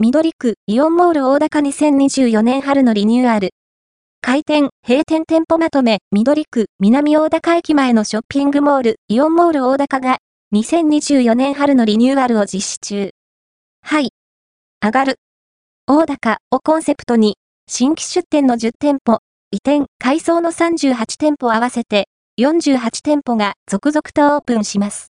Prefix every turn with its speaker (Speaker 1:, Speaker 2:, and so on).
Speaker 1: 緑区イオンモール大高2024年春のリニューアル。開店、閉店店舗まとめ、緑区南大高駅前のショッピングモールイオンモール大高が2024年春のリニューアルを実施中。はい。上がる。大高をコンセプトに、新規出店の10店舗、移転、改装の38店舗合わせて、48店舗が続々とオープンします。